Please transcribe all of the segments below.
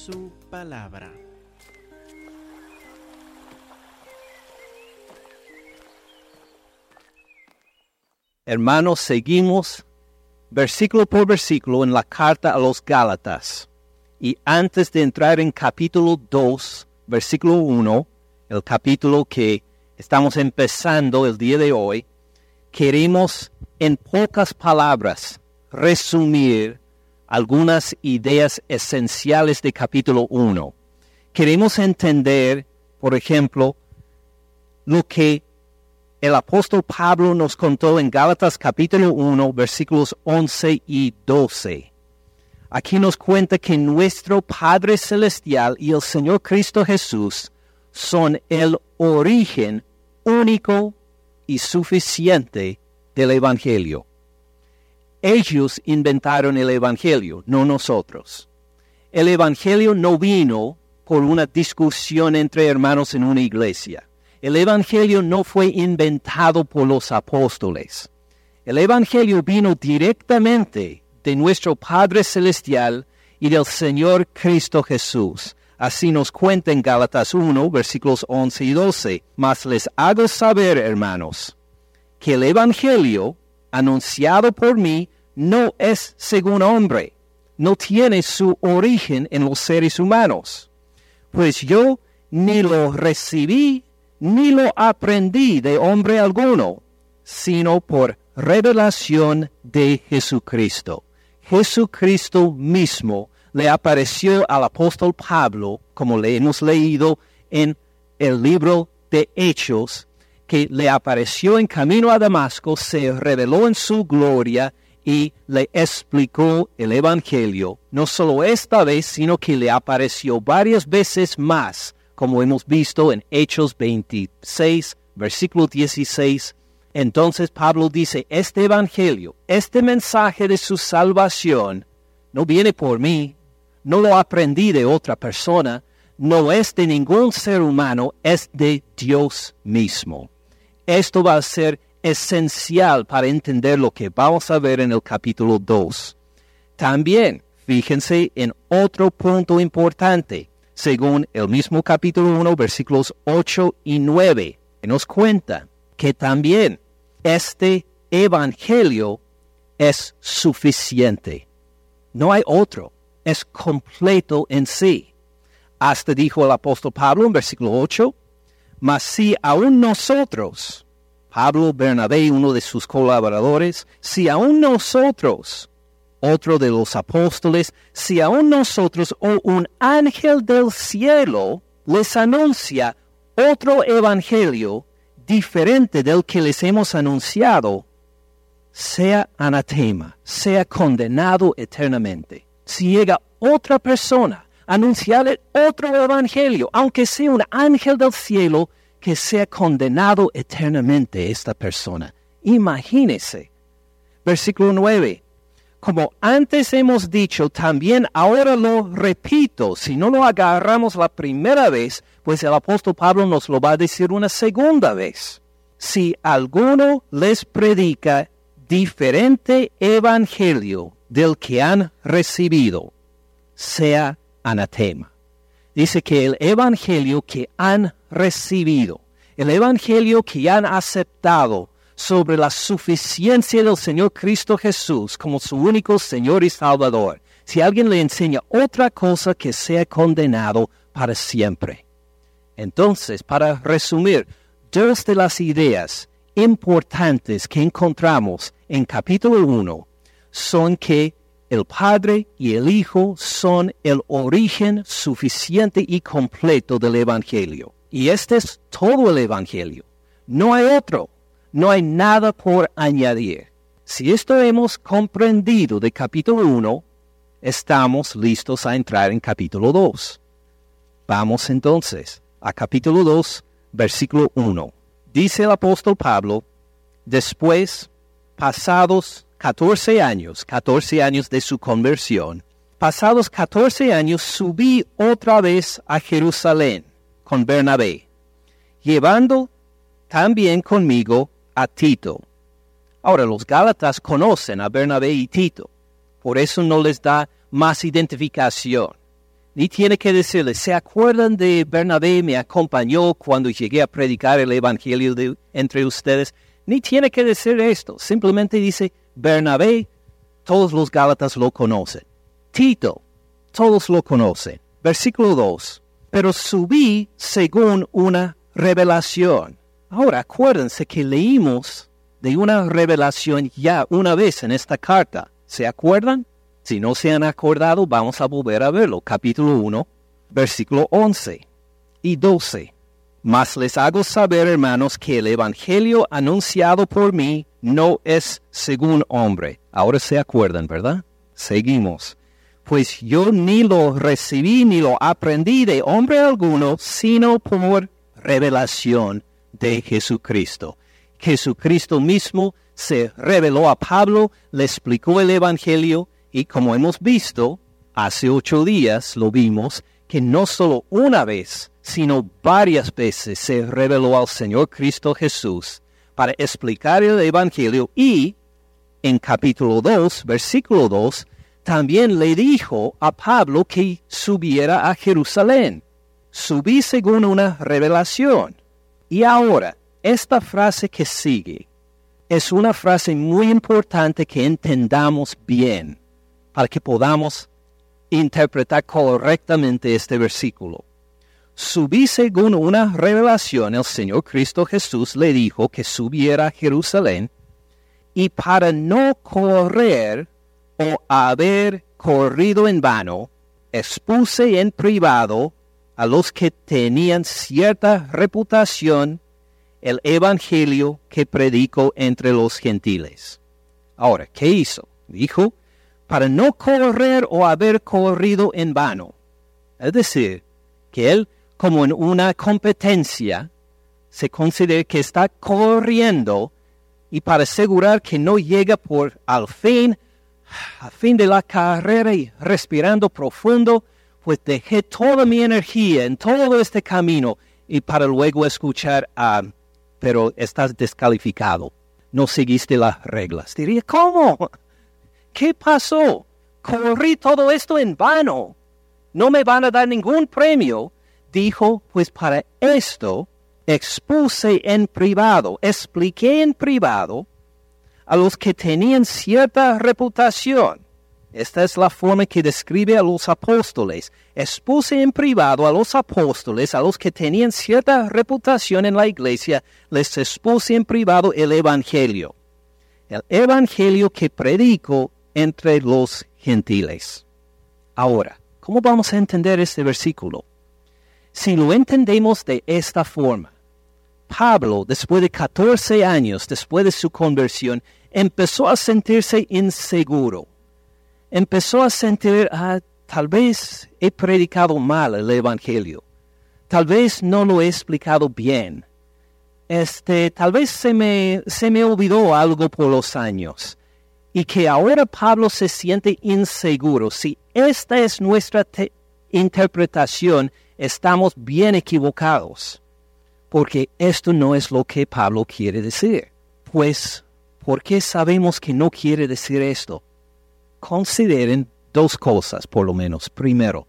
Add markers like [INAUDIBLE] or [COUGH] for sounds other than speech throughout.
su palabra. Hermanos, seguimos versículo por versículo en la carta a los Gálatas. Y antes de entrar en capítulo 2, versículo 1, el capítulo que estamos empezando el día de hoy, queremos en pocas palabras resumir algunas ideas esenciales de capítulo 1. Queremos entender, por ejemplo, lo que el apóstol Pablo nos contó en Gálatas capítulo 1, versículos 11 y 12. Aquí nos cuenta que nuestro Padre Celestial y el Señor Cristo Jesús son el origen único y suficiente del Evangelio. Ellos inventaron el Evangelio, no nosotros. El Evangelio no vino por una discusión entre hermanos en una iglesia. El Evangelio no fue inventado por los apóstoles. El Evangelio vino directamente de nuestro Padre Celestial y del Señor Cristo Jesús. Así nos cuenta en Gálatas 1, versículos 11 y 12. Mas les hago saber, hermanos, que el Evangelio anunciado por mí no es según hombre, no tiene su origen en los seres humanos. Pues yo ni lo recibí ni lo aprendí de hombre alguno, sino por revelación de Jesucristo. Jesucristo mismo le apareció al apóstol Pablo, como le hemos leído en el libro de Hechos, que le apareció en camino a Damasco, se reveló en su gloria y le explicó el Evangelio, no solo esta vez, sino que le apareció varias veces más, como hemos visto en Hechos 26, versículo 16. Entonces Pablo dice, este Evangelio, este mensaje de su salvación, no viene por mí, no lo aprendí de otra persona, no es de ningún ser humano, es de Dios mismo. Esto va a ser esencial para entender lo que vamos a ver en el capítulo 2. También, fíjense en otro punto importante, según el mismo capítulo 1, versículos 8 y 9, que nos cuenta que también este evangelio es suficiente. No hay otro, es completo en sí. Hasta dijo el apóstol Pablo en versículo 8, mas si aún nosotros, Pablo Bernabé, uno de sus colaboradores, si aún nosotros, otro de los apóstoles, si aún nosotros o un ángel del cielo les anuncia otro evangelio diferente del que les hemos anunciado, sea anatema, sea condenado eternamente. Si llega otra persona anunciarle otro evangelio, aunque sea un ángel del cielo, que sea condenado eternamente esta persona. Imagínese. Versículo 9. Como antes hemos dicho, también ahora lo repito, si no lo agarramos la primera vez, pues el apóstol Pablo nos lo va a decir una segunda vez. Si alguno les predica diferente evangelio del que han recibido, sea anatema. Dice que el Evangelio que han recibido, el Evangelio que han aceptado sobre la suficiencia del Señor Cristo Jesús como su único Señor y Salvador, si alguien le enseña otra cosa que sea condenado para siempre. Entonces, para resumir, dos de las ideas importantes que encontramos en capítulo 1 son que el Padre y el Hijo son el origen suficiente y completo del Evangelio. Y este es todo el Evangelio. No hay otro. No hay nada por añadir. Si esto hemos comprendido de capítulo 1, estamos listos a entrar en capítulo 2. Vamos entonces a capítulo 2, versículo 1. Dice el apóstol Pablo, después, pasados 14 años, 14 años de su conversión, pasados 14 años subí otra vez a Jerusalén con Bernabé, llevando también conmigo a Tito. Ahora los Gálatas conocen a Bernabé y Tito, por eso no les da más identificación. Ni tiene que decirles, ¿se acuerdan de Bernabé me acompañó cuando llegué a predicar el Evangelio entre ustedes? Ni tiene que decir esto. Simplemente dice, Bernabé, todos los Gálatas lo conocen. Tito, todos lo conocen. Versículo 2. Pero subí según una revelación. Ahora acuérdense que leímos de una revelación ya una vez en esta carta. ¿Se acuerdan? Si no se han acordado, vamos a volver a verlo. Capítulo 1, versículo 11 y 12. Mas les hago saber, hermanos, que el Evangelio anunciado por mí no es según hombre. Ahora se acuerdan, ¿verdad? Seguimos. Pues yo ni lo recibí ni lo aprendí de hombre alguno, sino por revelación de Jesucristo. Jesucristo mismo se reveló a Pablo, le explicó el Evangelio y como hemos visto, hace ocho días lo vimos, que no solo una vez, sino varias veces se reveló al Señor Cristo Jesús para explicar el Evangelio y en capítulo 2, versículo 2, también le dijo a Pablo que subiera a Jerusalén. Subí según una revelación. Y ahora, esta frase que sigue es una frase muy importante que entendamos bien para que podamos interpretar correctamente este versículo. Subí según una revelación, el Señor Cristo Jesús le dijo que subiera a Jerusalén y para no correr o haber corrido en vano, expuse en privado a los que tenían cierta reputación el Evangelio que predico entre los gentiles. Ahora, ¿qué hizo? Dijo, para no correr o haber corrido en vano. Es decir, que él, como en una competencia, se considera que está corriendo y para asegurar que no llega por al fin, al fin de la carrera y respirando profundo, pues dejé toda mi energía en todo este camino y para luego escuchar, ah, pero estás descalificado, no seguiste las reglas. Diría, ¿cómo? ¿Qué pasó? Corrí todo esto en vano. No me van a dar ningún premio. Dijo, pues para esto expuse en privado, expliqué en privado a los que tenían cierta reputación. Esta es la forma que describe a los apóstoles. Expuse en privado a los apóstoles, a los que tenían cierta reputación en la iglesia, les expuse en privado el Evangelio. El Evangelio que predico entre los gentiles. Ahora, ¿cómo vamos a entender este versículo? Si lo entendemos de esta forma, Pablo, después de 14 años después de su conversión, empezó a sentirse inseguro. Empezó a sentir, ah, tal vez he predicado mal el Evangelio. Tal vez no lo he explicado bien. Este, tal vez se me, se me olvidó algo por los años y que ahora Pablo se siente inseguro. Si esta es nuestra interpretación, estamos bien equivocados, porque esto no es lo que Pablo quiere decir. Pues, ¿por qué sabemos que no quiere decir esto? Consideren dos cosas, por lo menos. Primero,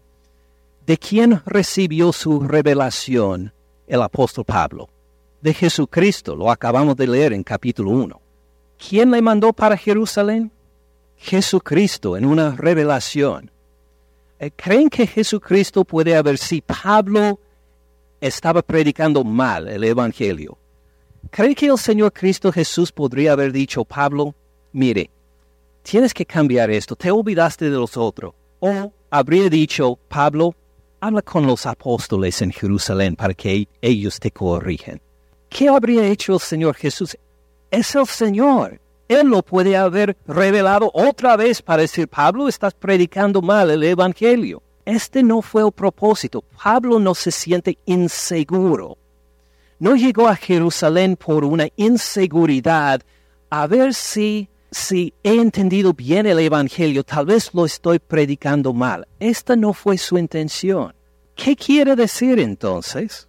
¿de quién recibió su revelación el apóstol Pablo? De Jesucristo, lo acabamos de leer en capítulo 1. ¿Quién le mandó para Jerusalén? Jesucristo en una revelación. Eh, ¿Creen que Jesucristo puede haber si Pablo estaba predicando mal el Evangelio? ¿Creen que el Señor Cristo Jesús podría haber dicho, Pablo, mire, tienes que cambiar esto, te olvidaste de los otros? O habría dicho, Pablo, habla con los apóstoles en Jerusalén para que ellos te corrigen. ¿Qué habría hecho el Señor Jesús? es el Señor. Él lo puede haber revelado otra vez para decir, Pablo, estás predicando mal el Evangelio. Este no fue el propósito. Pablo no se siente inseguro. No llegó a Jerusalén por una inseguridad a ver si, si he entendido bien el Evangelio, tal vez lo estoy predicando mal. Esta no fue su intención. ¿Qué quiere decir entonces?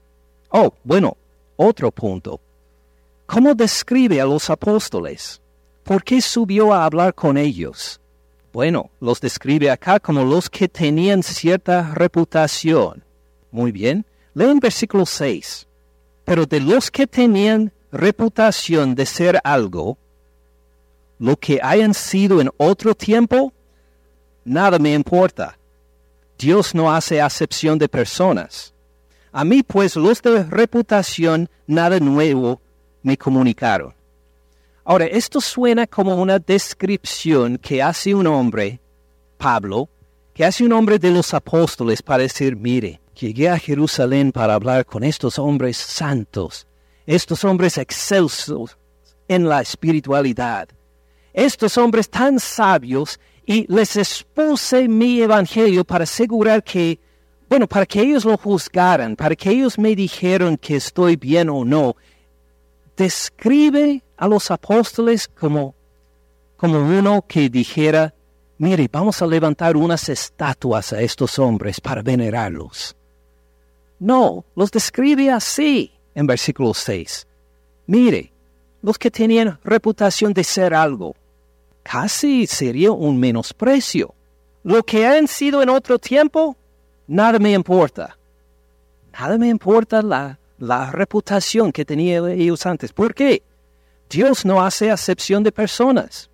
Oh, bueno, otro punto. ¿Cómo describe a los apóstoles? ¿Por qué subió a hablar con ellos? Bueno, los describe acá como los que tenían cierta reputación. Muy bien, leen versículo 6. Pero de los que tenían reputación de ser algo, lo que hayan sido en otro tiempo, nada me importa. Dios no hace acepción de personas. A mí pues los de reputación nada nuevo me comunicaron. Ahora, esto suena como una descripción que hace un hombre, Pablo, que hace un hombre de los apóstoles para decir, mire, llegué a Jerusalén para hablar con estos hombres santos, estos hombres excelsos en la espiritualidad, estos hombres tan sabios y les expuse mi evangelio para asegurar que, bueno, para que ellos lo juzgaran, para que ellos me dijeran que estoy bien o no. Describe a los apóstoles como, como uno que dijera, mire, vamos a levantar unas estatuas a estos hombres para venerarlos. No, los describe así en versículo 6. Mire, los que tenían reputación de ser algo, casi sería un menosprecio. Lo que han sido en otro tiempo, nada me importa. Nada me importa la, la reputación que tenían ellos antes. ¿Por qué? Dios no hace acepción de personas.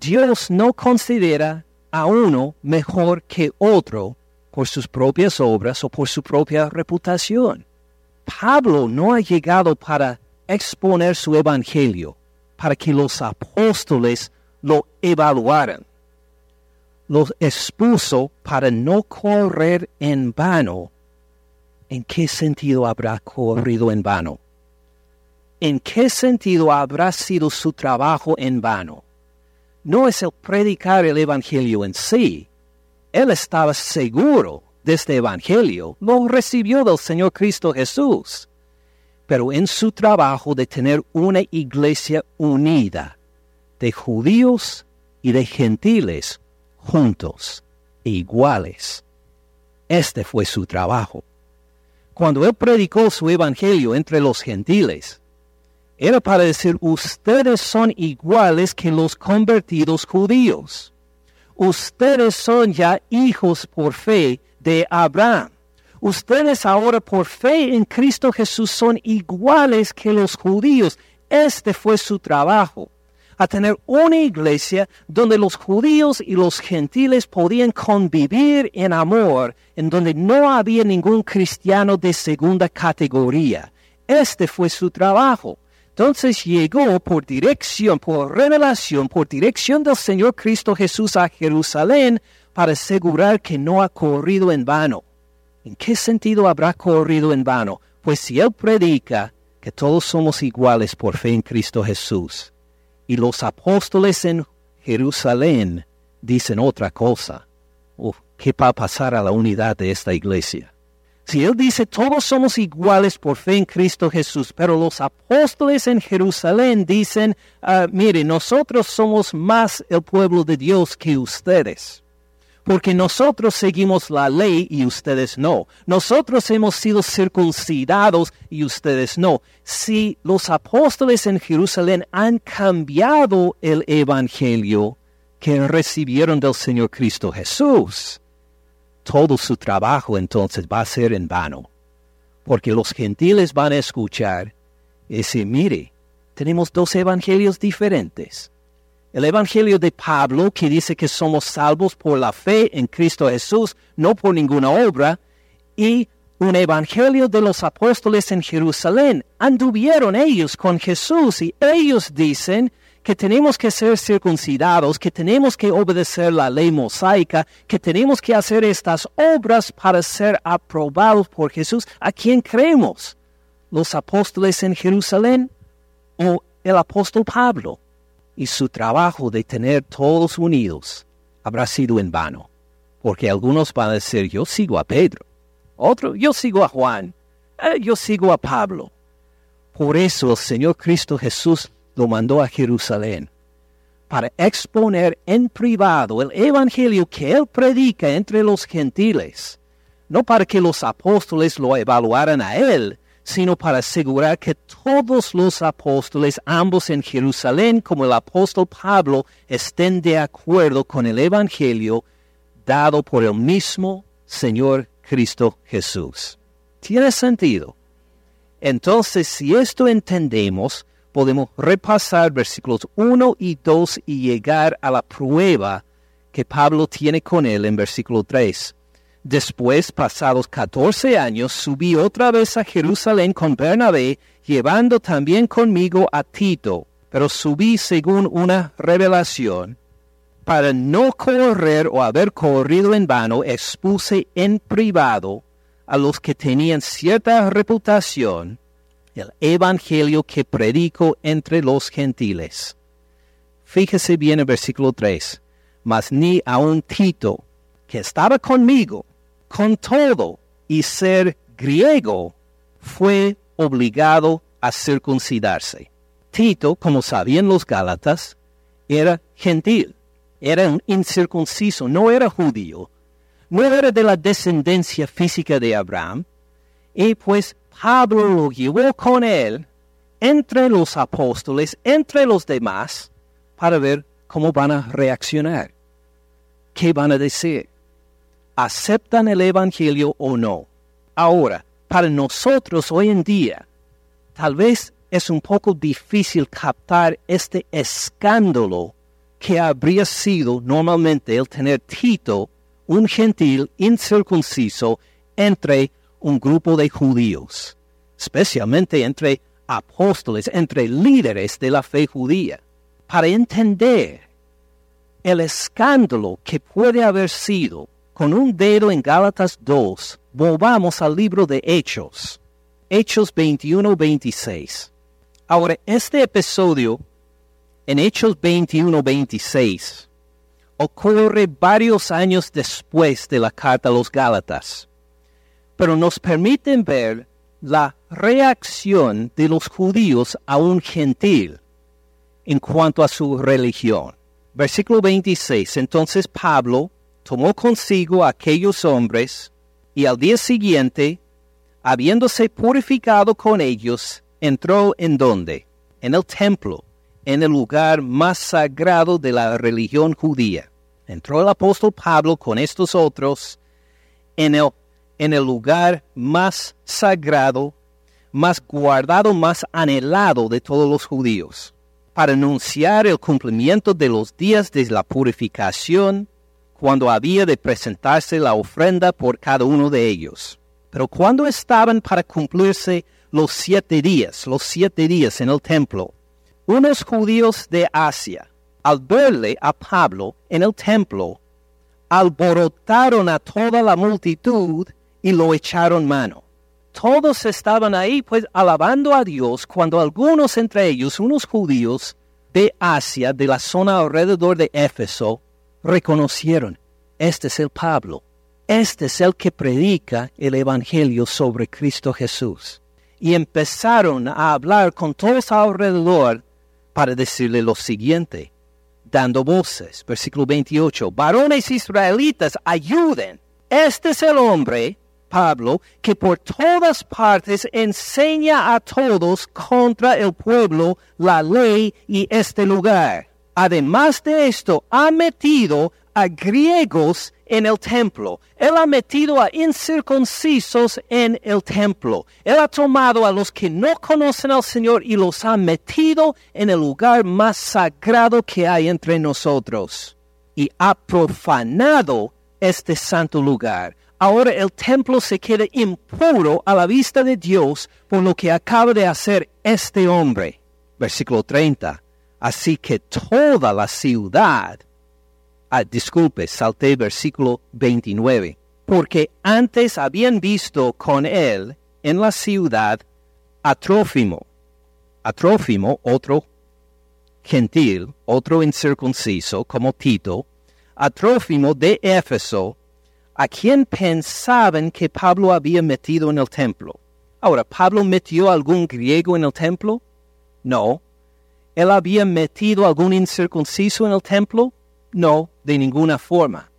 Dios no considera a uno mejor que otro por sus propias obras o por su propia reputación. Pablo no ha llegado para exponer su evangelio, para que los apóstoles lo evaluaran. Los expuso para no correr en vano. ¿En qué sentido habrá corrido en vano? ¿En qué sentido habrá sido su trabajo en vano? No es el predicar el Evangelio en sí. Él estaba seguro de este Evangelio, lo recibió del Señor Cristo Jesús. Pero en su trabajo de tener una iglesia unida, de judíos y de gentiles juntos iguales. Este fue su trabajo. Cuando él predicó su evangelio entre los gentiles, era para decir, ustedes son iguales que los convertidos judíos. Ustedes son ya hijos por fe de Abraham. Ustedes ahora por fe en Cristo Jesús son iguales que los judíos. Este fue su trabajo a tener una iglesia donde los judíos y los gentiles podían convivir en amor, en donde no había ningún cristiano de segunda categoría. Este fue su trabajo. Entonces llegó por dirección, por revelación, por dirección del Señor Cristo Jesús a Jerusalén para asegurar que no ha corrido en vano. ¿En qué sentido habrá corrido en vano? Pues si Él predica que todos somos iguales por fe en Cristo Jesús, y los apóstoles en Jerusalén dicen otra cosa. ¿Qué va a pasar a la unidad de esta iglesia? Si él dice todos somos iguales por fe en Cristo Jesús, pero los apóstoles en Jerusalén dicen, uh, mire, nosotros somos más el pueblo de Dios que ustedes porque nosotros seguimos la ley y ustedes no. Nosotros hemos sido circuncidados y ustedes no. Si los apóstoles en Jerusalén han cambiado el Evangelio que recibieron del Señor Cristo Jesús, todo su trabajo entonces va a ser en vano. Porque los gentiles van a escuchar y decir, mire, tenemos dos evangelios diferentes el Evangelio de Pablo, que dice que somos salvos por la fe en Cristo Jesús, no por ninguna obra, y un Evangelio de los apóstoles en Jerusalén. Anduvieron ellos con Jesús y ellos dicen que tenemos que ser circuncidados, que tenemos que obedecer la ley mosaica, que tenemos que hacer estas obras para ser aprobados por Jesús. ¿A quién creemos? ¿Los apóstoles en Jerusalén o el apóstol Pablo? y su trabajo de tener todos unidos habrá sido en vano, porque algunos van a decir, yo sigo a Pedro, otro, yo sigo a Juan, eh, yo sigo a Pablo. Por eso el Señor Cristo Jesús lo mandó a Jerusalén, para exponer en privado el Evangelio que Él predica entre los gentiles, no para que los apóstoles lo evaluaran a Él, sino para asegurar que todos los apóstoles, ambos en Jerusalén como el apóstol Pablo, estén de acuerdo con el Evangelio dado por el mismo Señor Cristo Jesús. ¿Tiene sentido? Entonces, si esto entendemos, podemos repasar versículos 1 y 2 y llegar a la prueba que Pablo tiene con él en versículo 3. Después, pasados catorce años, subí otra vez a Jerusalén con Bernabé, llevando también conmigo a Tito, pero subí según una revelación. Para no correr o haber corrido en vano, expuse en privado a los que tenían cierta reputación el evangelio que predico entre los gentiles. Fíjese bien el versículo 3 mas ni a un Tito, que estaba conmigo, con todo y ser griego, fue obligado a circuncidarse. Tito, como sabían los Gálatas, era gentil, era un incircunciso, no era judío, no era de la descendencia física de Abraham, y pues Pablo lo llevó con él entre los apóstoles, entre los demás, para ver cómo van a reaccionar. ¿qué van a decir? ¿Aceptan el Evangelio o no? Ahora, para nosotros hoy en día, tal vez es un poco difícil captar este escándalo que habría sido normalmente el tener Tito, un gentil incircunciso, entre un grupo de judíos, especialmente entre apóstoles, entre líderes de la fe judía. Para entender el escándalo que puede haber sido con un dedo en Gálatas 2, volvamos al libro de Hechos, Hechos 21-26. Ahora, este episodio, en Hechos 21-26, ocurre varios años después de la carta a los Gálatas, pero nos permiten ver la reacción de los judíos a un gentil en cuanto a su religión. Versículo 26. Entonces Pablo tomó consigo a aquellos hombres y al día siguiente, habiéndose purificado con ellos, entró en donde? En el templo, en el lugar más sagrado de la religión judía. Entró el apóstol Pablo con estos otros en el, en el lugar más sagrado, más guardado, más anhelado de todos los judíos para anunciar el cumplimiento de los días de la purificación, cuando había de presentarse la ofrenda por cada uno de ellos. Pero cuando estaban para cumplirse los siete días, los siete días en el templo, unos judíos de Asia, al verle a Pablo en el templo, alborotaron a toda la multitud y lo echaron mano. Todos estaban ahí pues alabando a Dios cuando algunos entre ellos, unos judíos de Asia, de la zona alrededor de Éfeso, reconocieron, este es el Pablo, este es el que predica el Evangelio sobre Cristo Jesús. Y empezaron a hablar con todos alrededor para decirle lo siguiente, dando voces, versículo 28, varones israelitas, ayuden, este es el hombre Pablo, que por todas partes enseña a todos contra el pueblo la ley y este lugar. Además de esto, ha metido a griegos en el templo. Él ha metido a incircuncisos en el templo. Él ha tomado a los que no conocen al Señor y los ha metido en el lugar más sagrado que hay entre nosotros. Y ha profanado este santo lugar ahora el templo se queda impuro a la vista de Dios por lo que acaba de hacer este hombre. Versículo 30. Así que toda la ciudad, ah, disculpe, salté versículo 29, porque antes habían visto con él en la ciudad a Trófimo, a Trófimo, otro gentil, otro incircunciso como Tito, a Trófimo de Éfeso, a quién pensaban que Pablo había metido en el templo. Ahora, ¿Pablo metió algún griego en el templo? No. ¿Él había metido algún incircunciso en el templo? No, de ninguna forma.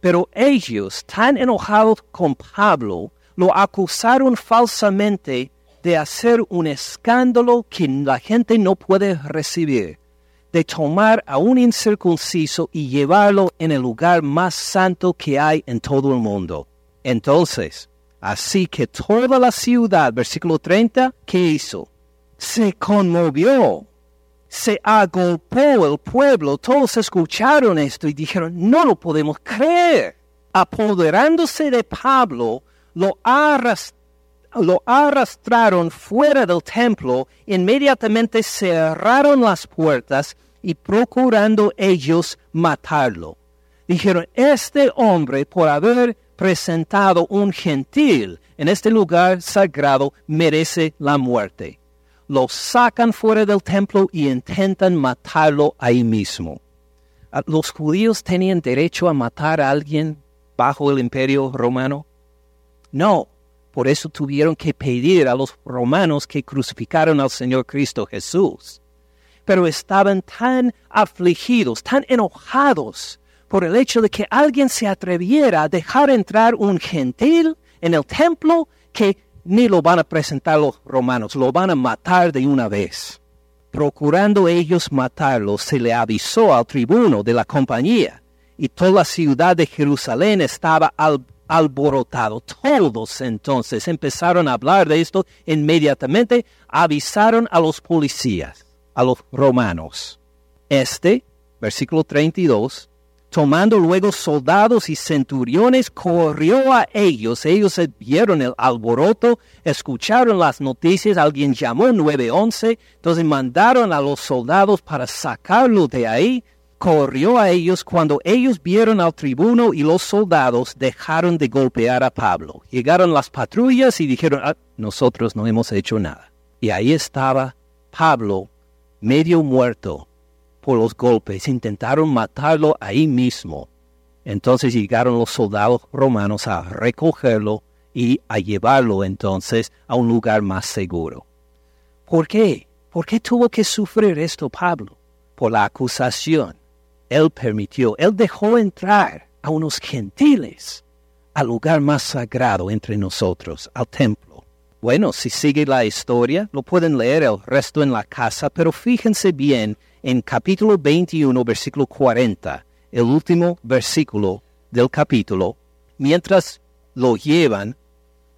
Pero ellos, tan enojados con Pablo, lo acusaron falsamente de hacer un escándalo que la gente no puede recibir, de tomar a un incircunciso y llevarlo en el lugar más santo que hay en todo el mundo. Entonces, así que toda la ciudad, versículo 30, ¿qué hizo? Se conmovió, se agolpó el pueblo, todos escucharon esto y dijeron, no lo podemos creer. Apoderándose de Pablo, lo arrastró lo arrastraron fuera del templo, inmediatamente cerraron las puertas y procurando ellos matarlo. Dijeron, este hombre, por haber presentado un gentil en este lugar sagrado, merece la muerte. Lo sacan fuera del templo y intentan matarlo ahí mismo. ¿Los judíos tenían derecho a matar a alguien bajo el imperio romano? No, por eso tuvieron que pedir a los romanos que crucificaron al Señor Cristo Jesús. Pero estaban tan afligidos, tan enojados por el hecho de que alguien se atreviera a dejar entrar un gentil en el templo que ni lo van a presentar los romanos, lo van a matar de una vez. Procurando ellos matarlo, se le avisó al tribuno de la compañía, y toda la ciudad de Jerusalén estaba al alborotado. Todos entonces empezaron a hablar de esto. Inmediatamente avisaron a los policías, a los romanos. Este, versículo 32, tomando luego soldados y centuriones, corrió a ellos. Ellos vieron el alboroto, escucharon las noticias, alguien llamó 911, entonces mandaron a los soldados para sacarlo de ahí corrió a ellos cuando ellos vieron al tribuno y los soldados dejaron de golpear a Pablo. Llegaron las patrullas y dijeron, ah, nosotros no hemos hecho nada. Y ahí estaba Pablo, medio muerto por los golpes. Intentaron matarlo ahí mismo. Entonces llegaron los soldados romanos a recogerlo y a llevarlo entonces a un lugar más seguro. ¿Por qué? ¿Por qué tuvo que sufrir esto Pablo? Por la acusación él permitió, Él dejó entrar a unos gentiles al lugar más sagrado entre nosotros, al templo. Bueno, si sigue la historia, lo pueden leer el resto en la casa, pero fíjense bien en capítulo 21, versículo 40, el último versículo del capítulo, mientras lo llevan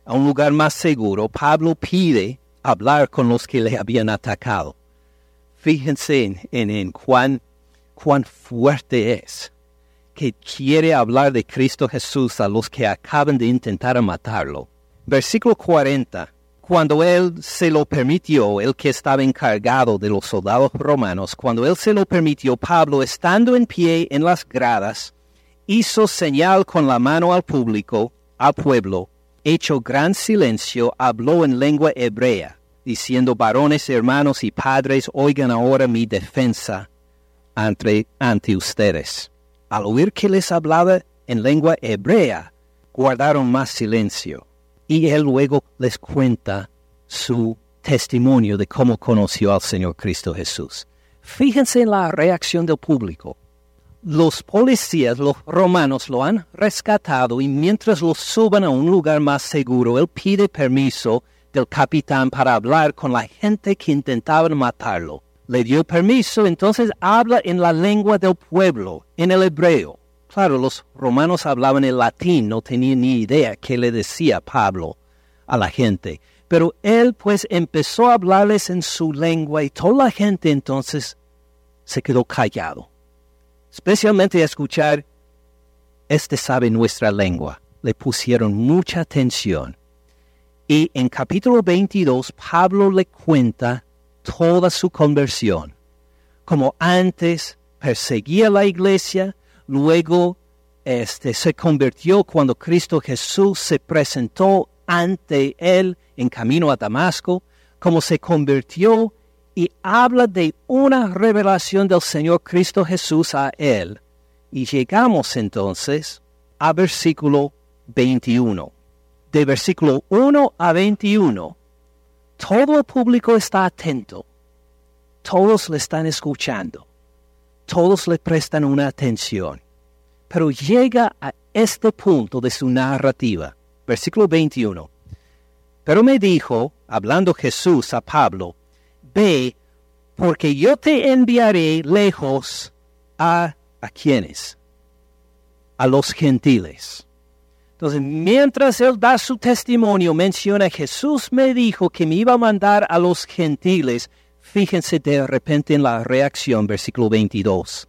a un lugar más seguro, Pablo pide hablar con los que le habían atacado. Fíjense en, Juan cuán fuerte es que quiere hablar de Cristo Jesús a los que acaban de intentar matarlo. Versículo 40. Cuando él se lo permitió, el que estaba encargado de los soldados romanos, cuando él se lo permitió, Pablo, estando en pie en las gradas, hizo señal con la mano al público, al pueblo, hecho gran silencio, habló en lengua hebrea, diciendo, varones, hermanos y padres, oigan ahora mi defensa ante, ante ustedes. Al oír que les hablaba en lengua hebrea, guardaron más silencio. Y él luego les cuenta su testimonio de cómo conoció al Señor Cristo Jesús. Fíjense en la reacción del público. Los policías, los romanos, lo han rescatado y mientras lo suban a un lugar más seguro, él pide permiso del capitán para hablar con la gente que intentaban matarlo le dio permiso, entonces habla en la lengua del pueblo, en el hebreo. Claro, los romanos hablaban el latín, no tenían ni idea qué le decía Pablo a la gente. Pero él pues empezó a hablarles en su lengua y toda la gente entonces se quedó callado. Especialmente a escuchar, este sabe nuestra lengua. Le pusieron mucha atención. Y en capítulo 22 Pablo le cuenta toda su conversión. Como antes perseguía la iglesia, luego este, se convirtió cuando Cristo Jesús se presentó ante él en camino a Damasco, como se convirtió y habla de una revelación del Señor Cristo Jesús a él. Y llegamos entonces a versículo 21. De versículo 1 a 21 todo el público está atento. Todos le están escuchando. Todos le prestan una atención. Pero llega a este punto de su narrativa. Versículo 21. Pero me dijo, hablando Jesús a Pablo, ve, porque yo te enviaré lejos a, ¿a quiénes? A los gentiles. Entonces, mientras él da su testimonio, menciona, Jesús me dijo que me iba a mandar a los gentiles. Fíjense de repente en la reacción, versículo 22.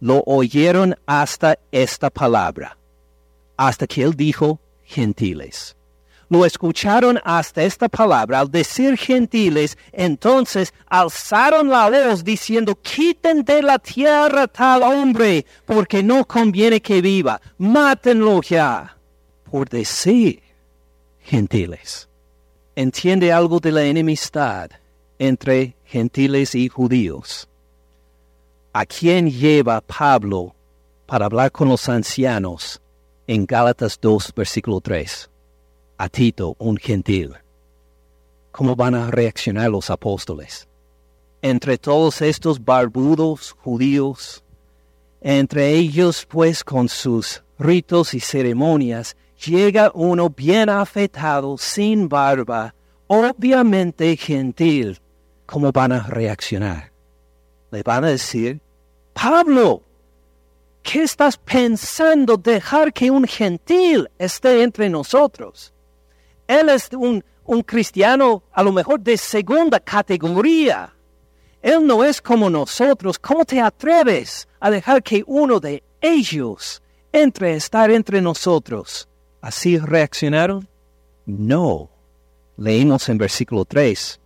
Lo oyeron hasta esta palabra, hasta que él dijo gentiles lo escucharon hasta esta palabra. Al decir gentiles, entonces alzaron la voz diciendo, quiten de la tierra tal hombre, porque no conviene que viva. Mátenlo ya. Por decir gentiles. ¿Entiende algo de la enemistad entre gentiles y judíos? ¿A quién lleva Pablo para hablar con los ancianos en Gálatas 2, versículo 3? A Tito, un gentil. ¿Cómo van a reaccionar los apóstoles? Entre todos estos barbudos judíos, entre ellos pues con sus ritos y ceremonias, llega uno bien afeitado, sin barba, obviamente gentil. ¿Cómo van a reaccionar? Le van a decir, Pablo, ¿qué estás pensando dejar que un gentil esté entre nosotros? Él es un, cristiano a lo mejor de segunda categoría. Él no es como nosotros. ¿Cómo te atreves a dejar que uno de ellos entre a estar entre nosotros? ¿Así reaccionaron? No. Leímos en versículo 3.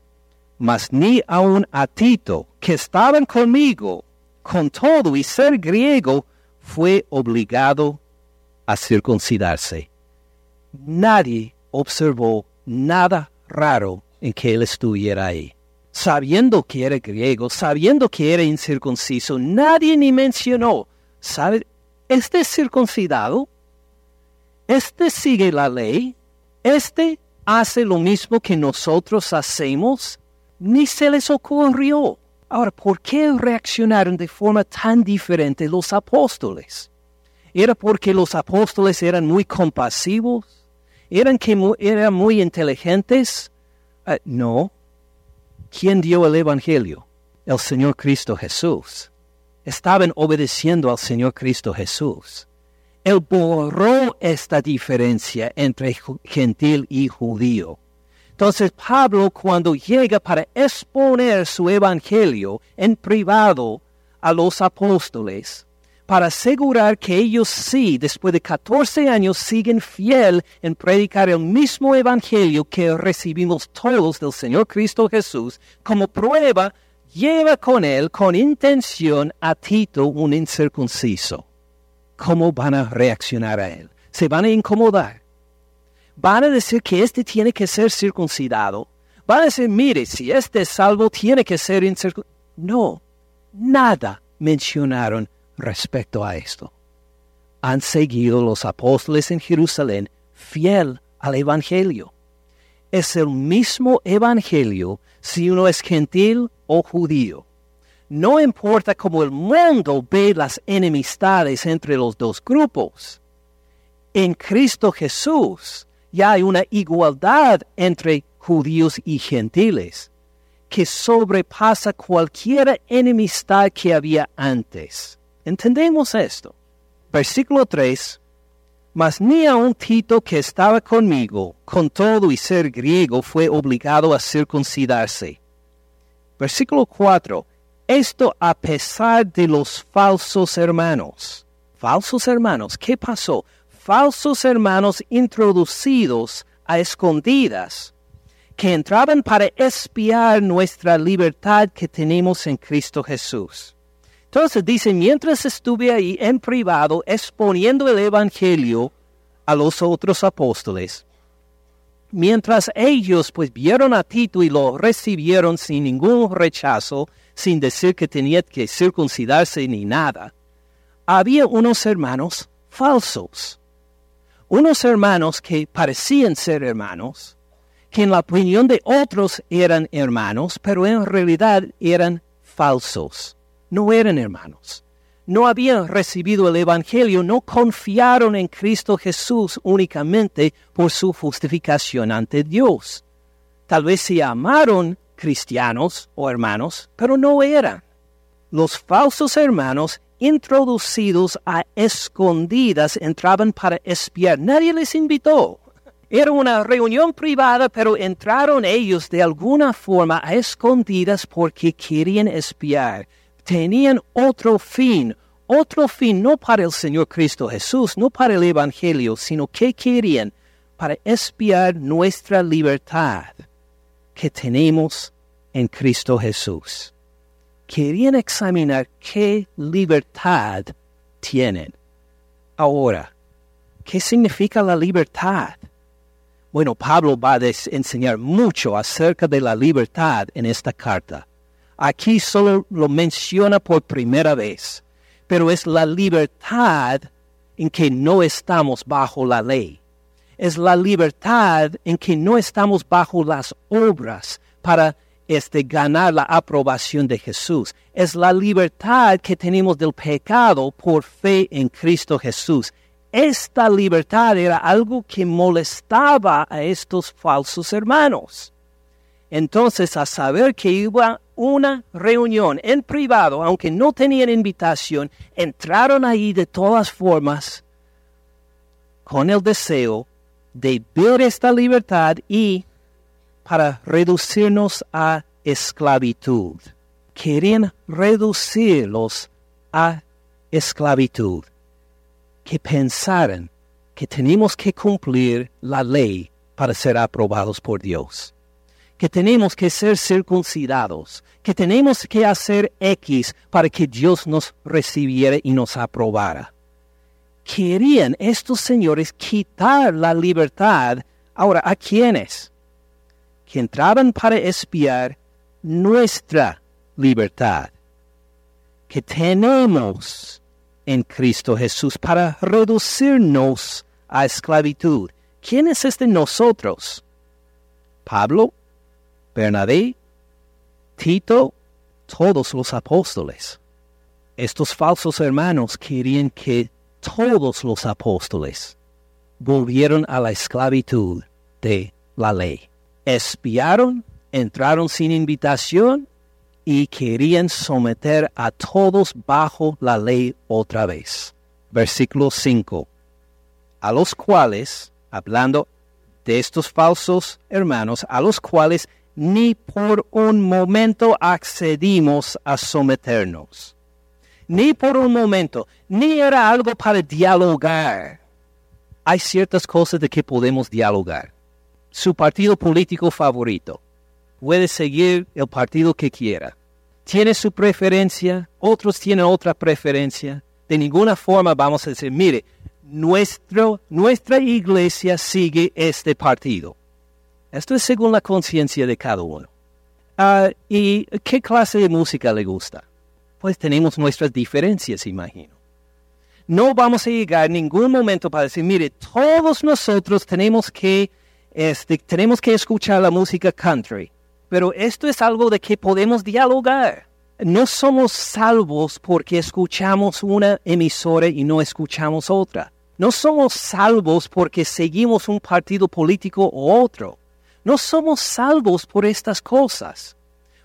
Mas ni aun a Tito, que estaban conmigo, con todo y ser griego, fue obligado a circuncidarse. Nadie observó nada raro en que él estuviera ahí. Sabiendo que era griego, sabiendo que era incircunciso, nadie ni mencionó, ¿sabe? Este es circuncidado, este sigue la ley, este hace lo mismo que nosotros hacemos, ni se les ocurrió. Ahora, ¿por qué reaccionaron de forma tan diferente los apóstoles? ¿Era porque los apóstoles eran muy compasivos? ¿Eran que eran muy inteligentes? Ah, no. ¿Quién dio el Evangelio? El Señor Cristo Jesús. Estaban obedeciendo al Señor Cristo Jesús. Él borró esta diferencia entre gentil y judío. Entonces Pablo cuando llega para exponer su evangelio en privado a los apóstoles, para asegurar que ellos sí, después de 14 años, siguen fiel en predicar el mismo evangelio que recibimos todos del Señor Cristo Jesús, como prueba, lleva con él con intención a Tito un incircunciso. ¿Cómo van a reaccionar a él? ¿Se van a incomodar? ¿Van a decir que éste tiene que ser circuncidado? ¿Van a decir, mire, si este es salvo, tiene que ser incircuncidado? No, nada mencionaron respecto a esto. Han seguido los apóstoles en Jerusalén fiel al Evangelio. Es el mismo Evangelio si uno es gentil o judío. No importa cómo el mundo ve las enemistades entre los dos grupos. En Cristo Jesús ya hay una igualdad entre judíos y gentiles que sobrepasa cualquier enemistad que había antes. Entendemos esto. Versículo 3. Mas ni a un Tito que estaba conmigo, con todo y ser griego, fue obligado a circuncidarse. Versículo 4. Esto a pesar de los falsos hermanos. Falsos hermanos, ¿qué pasó? Falsos hermanos introducidos a escondidas que entraban para espiar nuestra libertad que tenemos en Cristo Jesús. Entonces dice, mientras estuve ahí en privado exponiendo el Evangelio a los otros apóstoles, mientras ellos pues vieron a Tito y lo recibieron sin ningún rechazo, sin decir que tenía que circuncidarse ni nada, había unos hermanos falsos, unos hermanos que parecían ser hermanos, que en la opinión de otros eran hermanos, pero en realidad eran falsos no eran hermanos. No habían recibido el Evangelio, no confiaron en Cristo Jesús únicamente por su justificación ante Dios. Tal vez se llamaron cristianos o hermanos, pero no eran. Los falsos hermanos introducidos a escondidas entraban para espiar. Nadie les invitó. Era una reunión privada, pero entraron ellos de alguna forma a escondidas porque querían espiar. Tenían otro fin, otro fin no para el Señor Cristo Jesús, no para el Evangelio, sino que querían para espiar nuestra libertad que tenemos en Cristo Jesús. Querían examinar qué libertad tienen. Ahora, ¿qué significa la libertad? Bueno, Pablo va a enseñar mucho acerca de la libertad en esta carta. Aquí solo lo menciona por primera vez, pero es la libertad en que no estamos bajo la ley. Es la libertad en que no estamos bajo las obras para este, ganar la aprobación de Jesús. Es la libertad que tenemos del pecado por fe en Cristo Jesús. Esta libertad era algo que molestaba a estos falsos hermanos. Entonces, a saber que iba una reunión en privado, aunque no tenían invitación, entraron ahí de todas formas con el deseo de ver esta libertad y para reducirnos a esclavitud. Querían reducirlos a esclavitud que pensaran que tenemos que cumplir la ley para ser aprobados por Dios, que tenemos que ser circuncidados, que tenemos que hacer X para que Dios nos recibiera y nos aprobara. Querían estos señores quitar la libertad ahora a quienes que entraban para espiar nuestra libertad, que tenemos en Cristo Jesús para reducirnos a esclavitud. ¿Quién es este nosotros? Pablo, Bernabé, Tito, todos los apóstoles. Estos falsos hermanos querían que todos los apóstoles volvieron a la esclavitud de la ley. Espiaron, entraron sin invitación y querían someter a todos bajo la ley otra vez. Versículo 5. A los cuales, hablando de estos falsos hermanos, a los cuales ni por un momento accedimos a someternos. Ni por un momento, ni era algo para dialogar. Hay ciertas cosas de que podemos dialogar. Su partido político favorito. Puede seguir el partido que quiera tiene su preferencia, otros tienen otra preferencia. De ninguna forma vamos a decir, mire, nuestro, nuestra iglesia sigue este partido. Esto es según la conciencia de cada uno. Ah, ¿Y qué clase de música le gusta? Pues tenemos nuestras diferencias, imagino. No vamos a llegar en ningún momento para decir, mire, todos nosotros tenemos que, este, tenemos que escuchar la música country pero esto es algo de que podemos dialogar. No somos salvos porque escuchamos una emisora y no escuchamos otra. No somos salvos porque seguimos un partido político u otro. No somos salvos por estas cosas.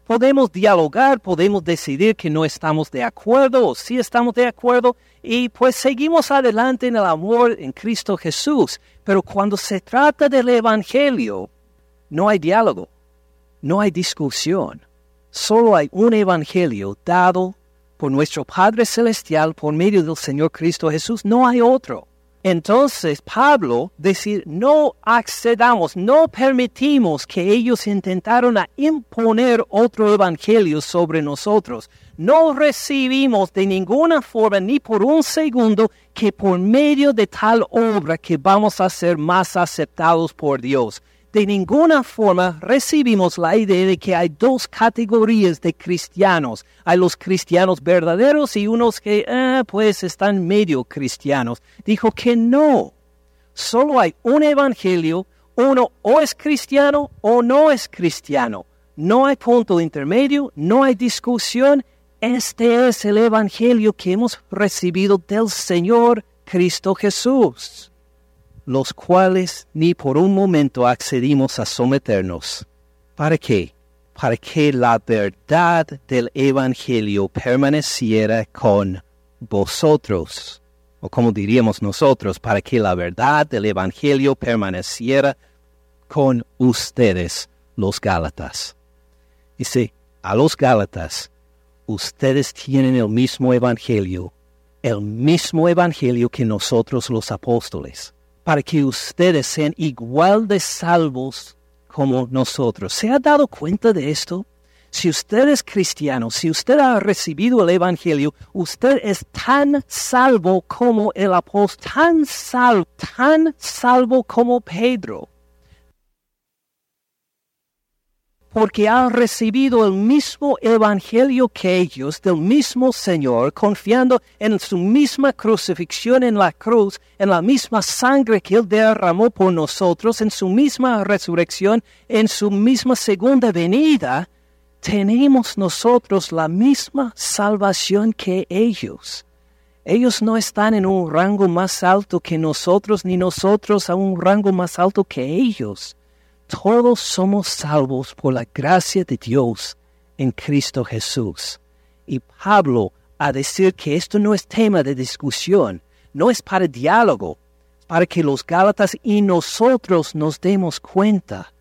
Podemos dialogar, podemos decidir que no estamos de acuerdo o si estamos de acuerdo y pues seguimos adelante en el amor en Cristo Jesús. Pero cuando se trata del Evangelio, no hay diálogo no hay discusión. Solo hay un evangelio dado por nuestro Padre Celestial por medio del Señor Cristo Jesús. No hay otro. Entonces Pablo decir, no accedamos, no permitimos que ellos intentaron a imponer otro evangelio sobre nosotros. No recibimos de ninguna forma ni por un segundo que por medio de tal obra que vamos a ser más aceptados por Dios de ninguna forma recibimos la idea de que hay dos categorías de cristianos. Hay los cristianos verdaderos y unos que, eh, pues, están medio cristianos. Dijo que no. Solo hay un evangelio. Uno o es cristiano o no es cristiano. No hay punto intermedio, no hay discusión. Este es el evangelio que hemos recibido del Señor Cristo Jesús los cuales ni por un momento accedimos a someternos, ¿Para qué? Para que la verdad del Evangelio permaneciera con vosotros, o como diríamos nosotros, para que la verdad del Evangelio permaneciera con ustedes, los Gálatas. Dice, a los Gálatas, ustedes tienen el mismo Evangelio, el mismo Evangelio que nosotros los apóstoles, para que ustedes sean igual de salvos como nosotros. ¿Se ha dado cuenta de esto? Si usted es cristiano, si usted ha recibido el Evangelio, usted es tan salvo como el apóstol, tan salvo, tan salvo como Pedro. Porque ha recibido el mismo evangelio que ellos, del mismo Señor, confiando en su misma crucifixión en la cruz, en la misma sangre que Él derramó por nosotros, en su misma resurrección, en su misma segunda venida, tenemos nosotros la misma salvación que ellos. Ellos no están en un rango más alto que nosotros, ni nosotros a un rango más alto que ellos todos somos salvos por la gracia de Dios en Cristo Jesús. Y Pablo, a decir que esto no es tema de discusión, no es para diálogo, para que los Gálatas y nosotros nos demos cuenta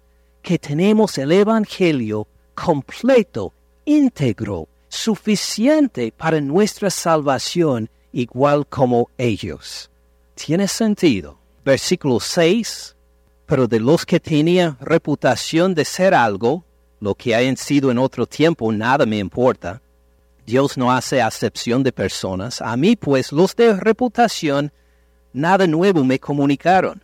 que tenemos el Evangelio completo, íntegro, suficiente para nuestra salvación, igual como ellos. ¿Tiene sentido? Versículo 6 pero de los que tenían reputación de ser algo, lo que hayan sido en otro tiempo, nada me importa. Dios no hace acepción de personas. A mí, pues, los de reputación, nada nuevo me comunicaron.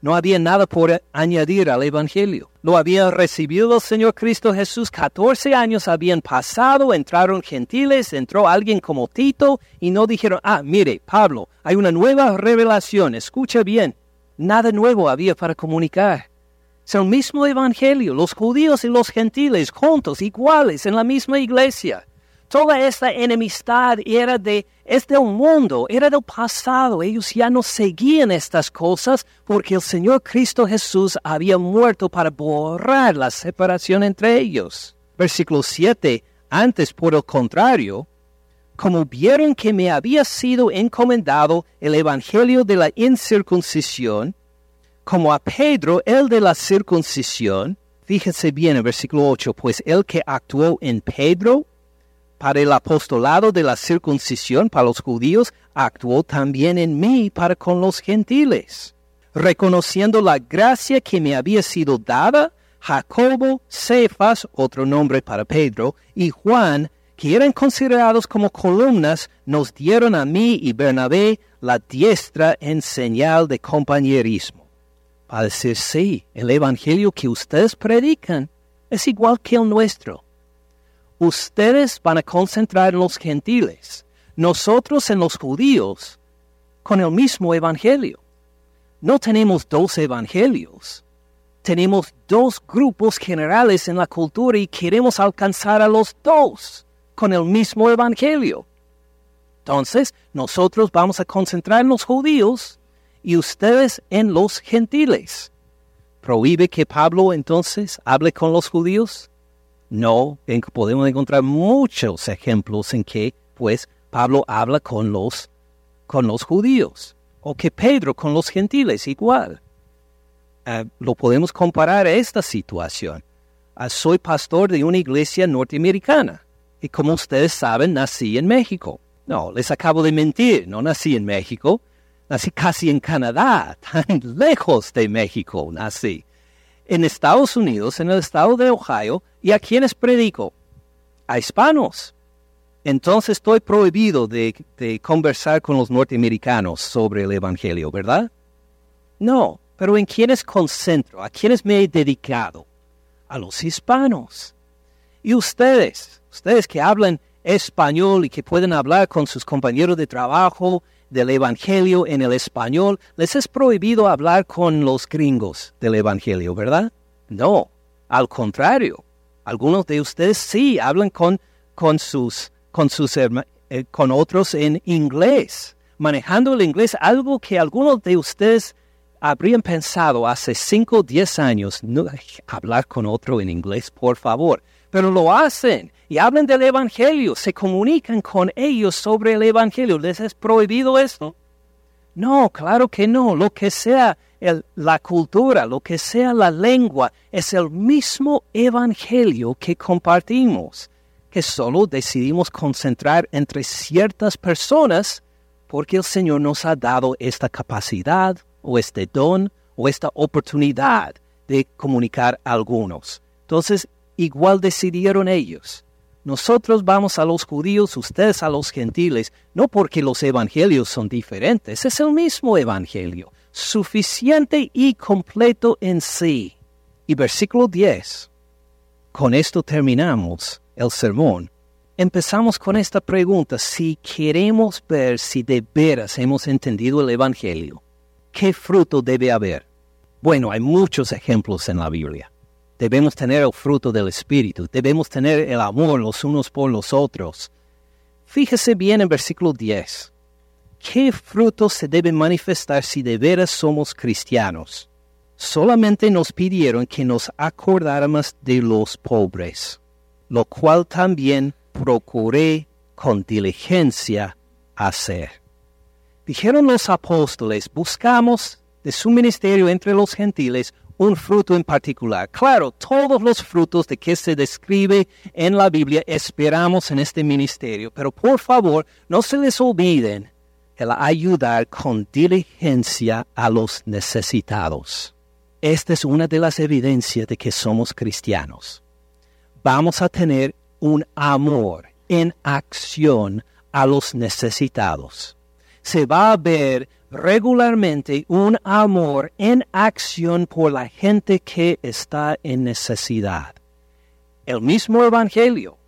No había nada por añadir al Evangelio. Lo había recibido el Señor Cristo Jesús. Catorce años habían pasado, entraron gentiles, entró alguien como Tito y no dijeron, ah, mire, Pablo, hay una nueva revelación, escucha bien. Nada nuevo había para comunicar. Es el mismo evangelio, los judíos y los gentiles juntos, iguales, en la misma iglesia. Toda esta enemistad era de, es del mundo, era del pasado. Ellos ya no seguían estas cosas porque el Señor Cristo Jesús había muerto para borrar la separación entre ellos. Versículo 7. Antes, por el contrario, como vieron que me había sido encomendado el evangelio de la incircuncisión, como a Pedro el de la circuncisión, fíjense bien en versículo 8, pues el que actuó en Pedro para el apostolado de la circuncisión para los judíos, actuó también en mí para con los gentiles, reconociendo la gracia que me había sido dada, Jacobo, Cefas, otro nombre para Pedro, y Juan, que eran considerados como columnas, nos dieron a mí y Bernabé la diestra en señal de compañerismo. Para decir, sí, el Evangelio que ustedes predican es igual que el nuestro. Ustedes van a concentrar en los gentiles, nosotros en los judíos, con el mismo Evangelio. No tenemos dos Evangelios. Tenemos dos grupos generales en la cultura y queremos alcanzar a los dos con el mismo evangelio. Entonces, nosotros vamos a concentrar en los judíos y ustedes en los gentiles. ¿Prohíbe que Pablo entonces hable con los judíos? No, podemos encontrar muchos ejemplos en que, pues, Pablo habla con los, con los judíos, o que Pedro con los gentiles igual. Ah, lo podemos comparar a esta situación. Ah, soy pastor de una iglesia norteamericana. Y como ustedes saben, nací en México. No, les acabo de mentir, no nací en México. Nací casi en Canadá, [LAUGHS] tan lejos de México nací. En Estados Unidos, en el estado de Ohio, ¿y a quiénes predico? A hispanos. Entonces estoy prohibido de, de conversar con los norteamericanos sobre el Evangelio, ¿verdad? No, pero ¿en quiénes concentro? ¿A quiénes me he dedicado? A los hispanos. ¿Y ustedes? Ustedes que hablan español y que pueden hablar con sus compañeros de trabajo del Evangelio en el español, les es prohibido hablar con los gringos del Evangelio, ¿verdad? No, al contrario. Algunos de ustedes sí hablan con, con sus, con eh, otros en inglés, manejando el inglés, algo que algunos de ustedes habrían pensado hace 5 o 10 años no, hablar con otro en inglés, por favor. Pero lo hacen y hablan del Evangelio, se comunican con ellos sobre el Evangelio. ¿Les es prohibido esto? No, claro que no. Lo que sea la cultura, lo que sea la lengua, es el mismo Evangelio que compartimos, que solo decidimos concentrar entre ciertas personas porque el Señor nos ha dado esta capacidad o este don o esta oportunidad de comunicar a algunos. Entonces, igual decidieron ellos. Nosotros vamos a los judíos, ustedes a los gentiles, no porque los evangelios son diferentes, es el mismo evangelio, suficiente y completo en sí. Y versículo 10. Con esto terminamos el sermón. Empezamos con esta pregunta, si queremos ver si de veras hemos entendido el Evangelio, ¿qué fruto debe haber? Bueno, hay muchos ejemplos en la Biblia. Debemos tener el fruto del Espíritu, debemos tener el amor los unos por los otros. Fíjese bien en versículo 10. ¿Qué fruto se debe manifestar si de veras somos cristianos? Solamente nos pidieron que nos acordáramos de los pobres, lo cual también procuré con diligencia hacer. Dijeron los apóstoles, buscamos de su ministerio entre los gentiles un fruto en particular. Claro, todos los frutos de que se describe en la Biblia esperamos en este ministerio, pero por favor no se les olviden el ayudar con diligencia a los necesitados. Esta es una de las evidencias de que somos cristianos. Vamos a tener un amor en acción a los necesitados. Se va a ver regularmente un amor en acción por la gente que está en necesidad. El mismo Evangelio,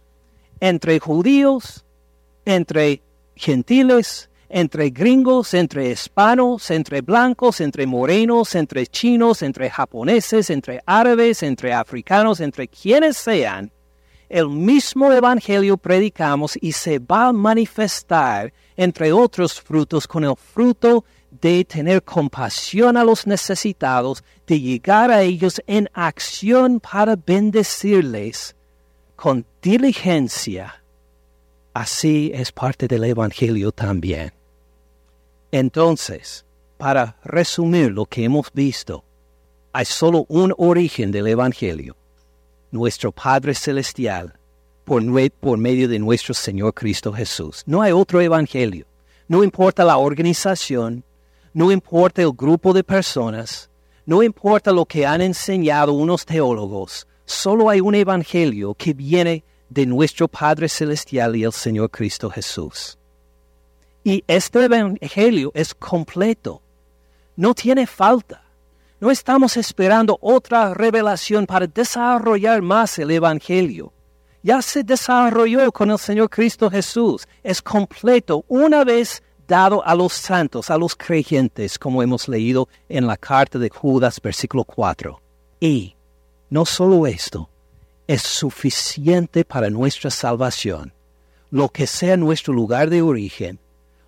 entre judíos, entre gentiles, entre gringos, entre hispanos, entre blancos, entre morenos, entre chinos, entre japoneses, entre árabes, entre africanos, entre quienes sean, el mismo Evangelio predicamos y se va a manifestar, entre otros frutos, con el fruto de tener compasión a los necesitados, de llegar a ellos en acción para bendecirles con diligencia. Así es parte del Evangelio también. Entonces, para resumir lo que hemos visto, hay solo un origen del Evangelio, nuestro Padre Celestial, por, por medio de nuestro Señor Cristo Jesús. No hay otro Evangelio. No importa la organización, no importa el grupo de personas, no importa lo que han enseñado unos teólogos, solo hay un evangelio que viene de nuestro Padre Celestial y el Señor Cristo Jesús. Y este evangelio es completo, no tiene falta. No estamos esperando otra revelación para desarrollar más el evangelio. Ya se desarrolló con el Señor Cristo Jesús. Es completo una vez dado a los santos, a los creyentes, como hemos leído en la carta de Judas, versículo 4. Y no solo esto, es suficiente para nuestra salvación. Lo que sea nuestro lugar de origen,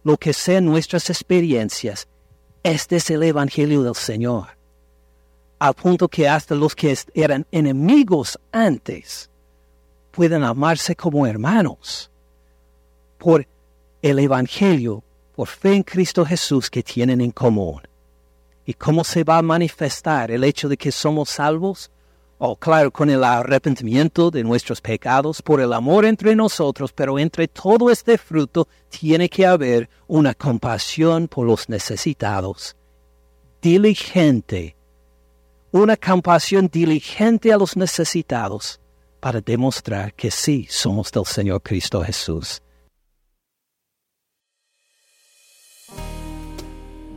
lo que sean nuestras experiencias, este es el Evangelio del Señor. Al punto que hasta los que eran enemigos antes pueden amarse como hermanos por el Evangelio por fe en Cristo Jesús que tienen en común. ¿Y cómo se va a manifestar el hecho de que somos salvos? Oh, claro, con el arrepentimiento de nuestros pecados, por el amor entre nosotros, pero entre todo este fruto tiene que haber una compasión por los necesitados, diligente, una compasión diligente a los necesitados, para demostrar que sí somos del Señor Cristo Jesús.